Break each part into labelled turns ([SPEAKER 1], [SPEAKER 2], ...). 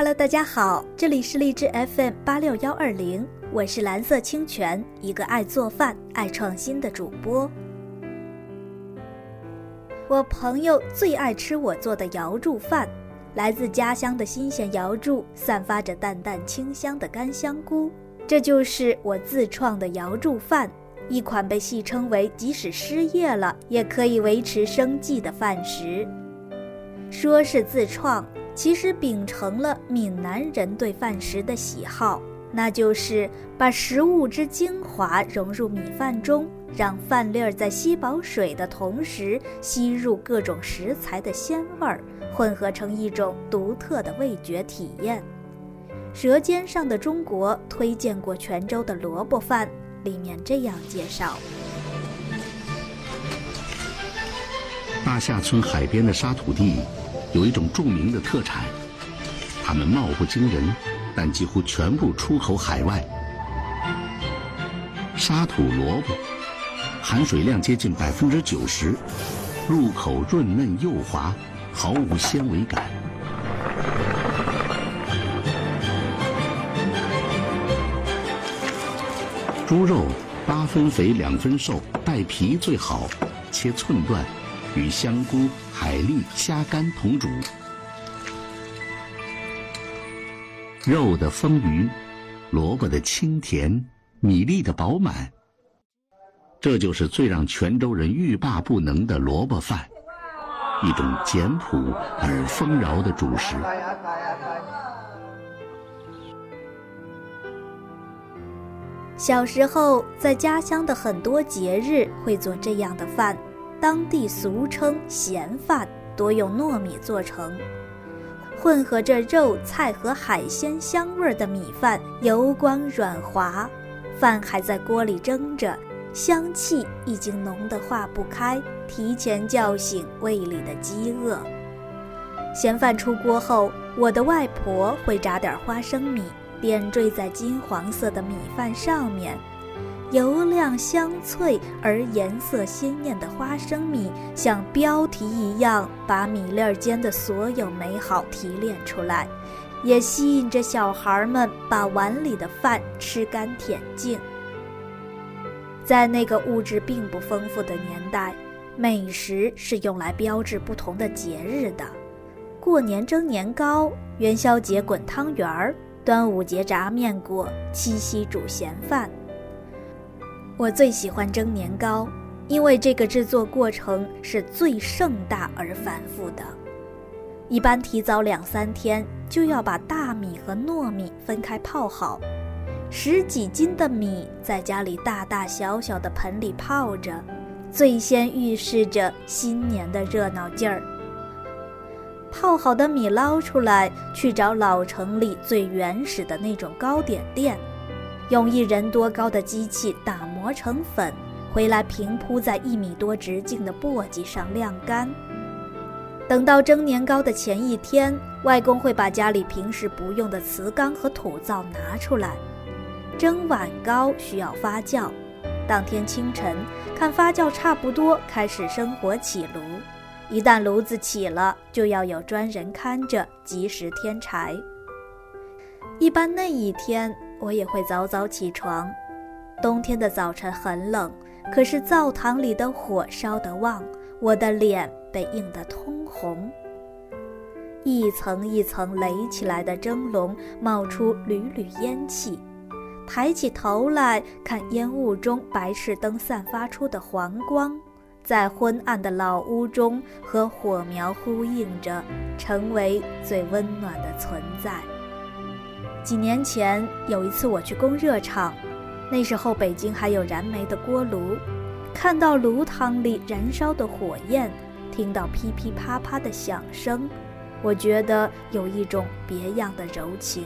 [SPEAKER 1] Hello，大家好，这里是荔枝 FM 八六幺二零，我是蓝色清泉，一个爱做饭、爱创新的主播。我朋友最爱吃我做的瑶柱饭，来自家乡的新鲜瑶柱，散发着淡淡清香的干香菇，这就是我自创的瑶柱饭，一款被戏称为即使失业了也可以维持生计的饭食。说是自创。其实秉承了闽南人对饭食的喜好，那就是把食物之精华融入米饭中，让饭粒儿在吸饱水的同时吸入各种食材的鲜味儿，混合成一种独特的味觉体验。《舌尖上的中国》推荐过泉州的萝卜饭，里面这样介绍：
[SPEAKER 2] 大夏村海边的沙土地。有一种著名的特产，它们貌不惊人，但几乎全部出口海外。沙土萝卜，含水量接近百分之九十，入口润嫩幼滑，毫无纤维感。猪肉八分肥两分瘦，带皮最好，切寸段。与香菇、海蛎、虾干同煮，肉的丰腴，萝卜的清甜，米粒的饱满，这就是最让泉州人欲罢不能的萝卜饭，一种简朴而丰饶的主食。
[SPEAKER 1] 小时候，在家乡的很多节日会做这样的饭。当地俗称咸饭，多用糯米做成，混合着肉菜和海鲜香味儿的米饭，油光软滑，饭还在锅里蒸着，香气已经浓得化不开，提前叫醒胃里的饥饿。咸饭出锅后，我的外婆会炸点花生米，点缀在金黄色的米饭上面。油亮香脆而颜色鲜艳的花生米，像标题一样，把米粒间的所有美好提炼出来，也吸引着小孩们把碗里的饭吃干舔净。在那个物质并不丰富的年代，美食是用来标志不同的节日的：过年蒸年糕，元宵节滚汤圆儿，端午节炸面果，七夕煮咸饭。我最喜欢蒸年糕，因为这个制作过程是最盛大而繁复的。一般提早两三天就要把大米和糯米分开泡好，十几斤的米在家里大大小小的盆里泡着，最先预示着新年的热闹劲儿。泡好的米捞出来，去找老城里最原始的那种糕点店。用一人多高的机器打磨成粉，回来平铺在一米多直径的簸箕上晾干。等到蒸年糕的前一天，外公会把家里平时不用的瓷缸和土灶拿出来。蒸碗糕需要发酵，当天清晨看发酵差不多，开始生火起炉。一旦炉子起了，就要有专人看着，及时添柴。一般那一天。我也会早早起床。冬天的早晨很冷，可是灶堂里的火烧得旺，我的脸被映得通红。一层一层垒起来的蒸笼冒出缕缕烟气，抬起头来看烟雾中白炽灯散发出的黄光，在昏暗的老屋中和火苗呼应着，成为最温暖的存在。几年前有一次我去供热厂，那时候北京还有燃煤的锅炉，看到炉膛里燃烧的火焰，听到噼噼啪啪的响声，我觉得有一种别样的柔情。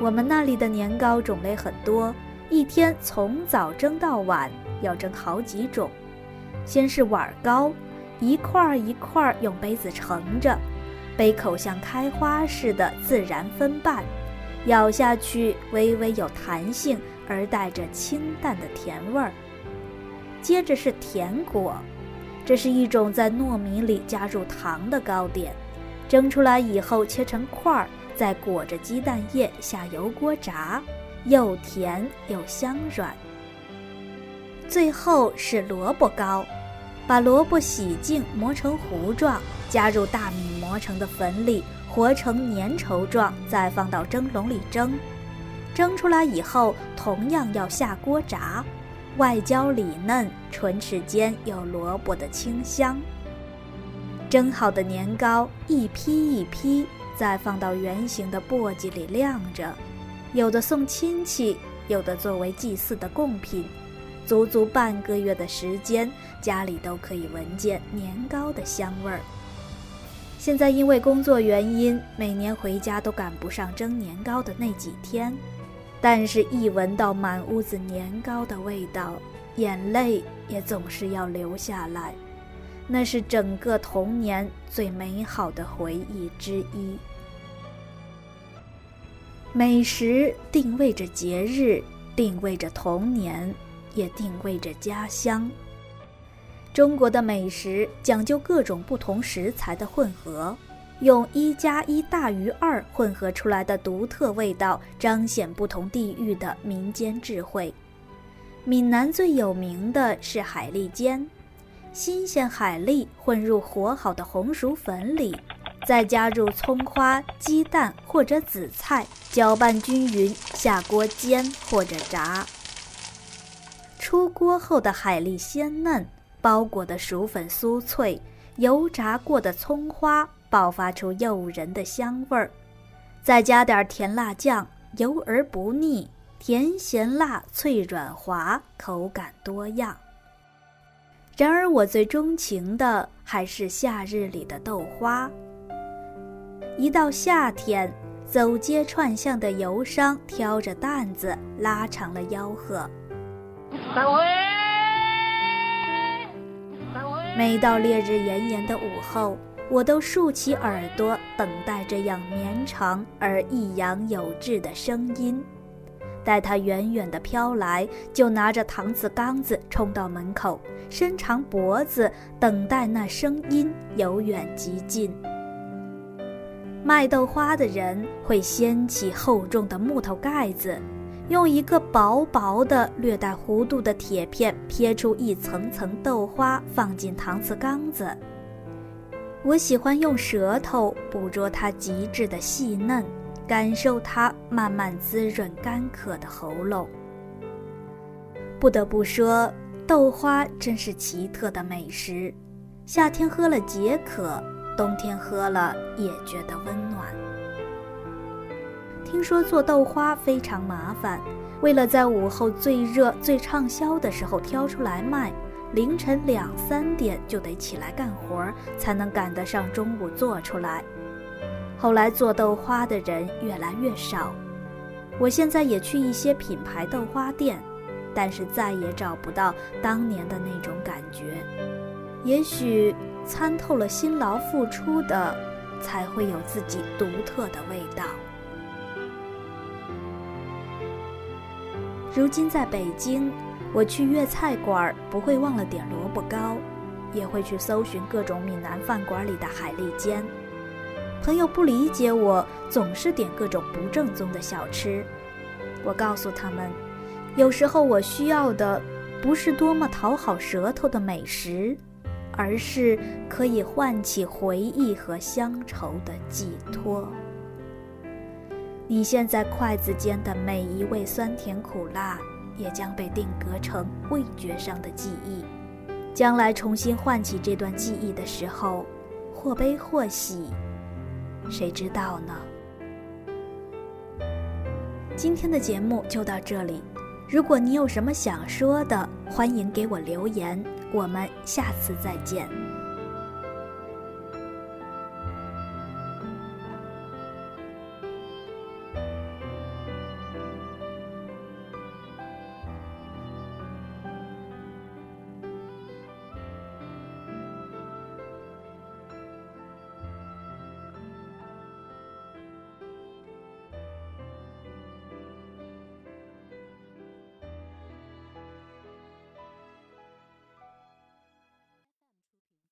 [SPEAKER 1] 我们那里的年糕种类很多，一天从早蒸到晚，要蒸好几种。先是碗糕，一块一块用杯子盛着。杯口像开花似的自然分瓣，咬下去微微有弹性，而带着清淡的甜味儿。接着是甜果，这是一种在糯米里加入糖的糕点，蒸出来以后切成块儿，再裹着鸡蛋液下油锅炸，又甜又香软。最后是萝卜糕，把萝卜洗净磨成糊状，加入大米磨成的粉里，和成粘稠状，再放到蒸笼里蒸。蒸出来以后，同样要下锅炸，外焦里嫩，唇齿间有萝卜的清香。蒸好的年糕一批一批，再放到圆形的簸箕里晾着，有的送亲戚，有的作为祭祀的贡品。足足半个月的时间，家里都可以闻见年糕的香味儿。现在因为工作原因，每年回家都赶不上蒸年糕的那几天，但是，一闻到满屋子年糕的味道，眼泪也总是要流下来。那是整个童年最美好的回忆之一。美食定位着节日，定位着童年。也定位着家乡。中国的美食讲究各种不同食材的混合，用一加一大于二混合出来的独特味道，彰显不同地域的民间智慧。闽南最有名的是海蛎煎，新鲜海蛎混入和好的红薯粉里，再加入葱花、鸡蛋或者紫菜，搅拌均匀，下锅煎或者炸。出锅后的海蛎鲜嫩，包裹的薯粉酥脆，油炸过的葱花爆发出诱人的香味儿，再加点甜辣酱，油而不腻，甜咸辣脆软滑，口感多样。然而我最钟情的还是夏日里的豆花。一到夏天，走街串巷的游商挑着担子，拉长了吆喝。每到烈日炎炎的午后，我都竖起耳朵，等待这样绵长而抑扬有致的声音。待它远远地飘来，就拿着搪瓷缸子冲到门口，伸长脖子，等待那声音由远及近。卖豆花的人会掀起厚重的木头盖子。用一个薄薄的、略带弧度的铁片撇出一层层豆花，放进搪瓷缸子。我喜欢用舌头捕捉它极致的细嫩，感受它慢慢滋润干渴的喉咙。不得不说，豆花真是奇特的美食，夏天喝了解渴，冬天喝了也觉得温暖。听说做豆花非常麻烦，为了在午后最热、最畅销的时候挑出来卖，凌晨两三点就得起来干活，才能赶得上中午做出来。后来做豆花的人越来越少，我现在也去一些品牌豆花店，但是再也找不到当年的那种感觉。也许参透了辛劳付出的，才会有自己独特的味道。如今在北京，我去粤菜馆不会忘了点萝卜糕，也会去搜寻各种闽南饭馆里的海蛎煎。朋友不理解我，总是点各种不正宗的小吃。我告诉他们，有时候我需要的不是多么讨好舌头的美食，而是可以唤起回忆和乡愁的寄托。你现在筷子间的每一味酸甜苦辣，也将被定格成味觉上的记忆。将来重新唤起这段记忆的时候，或悲或喜，谁知道呢？今天的节目就到这里。如果你有什么想说的，欢迎给我留言。我们下次再见。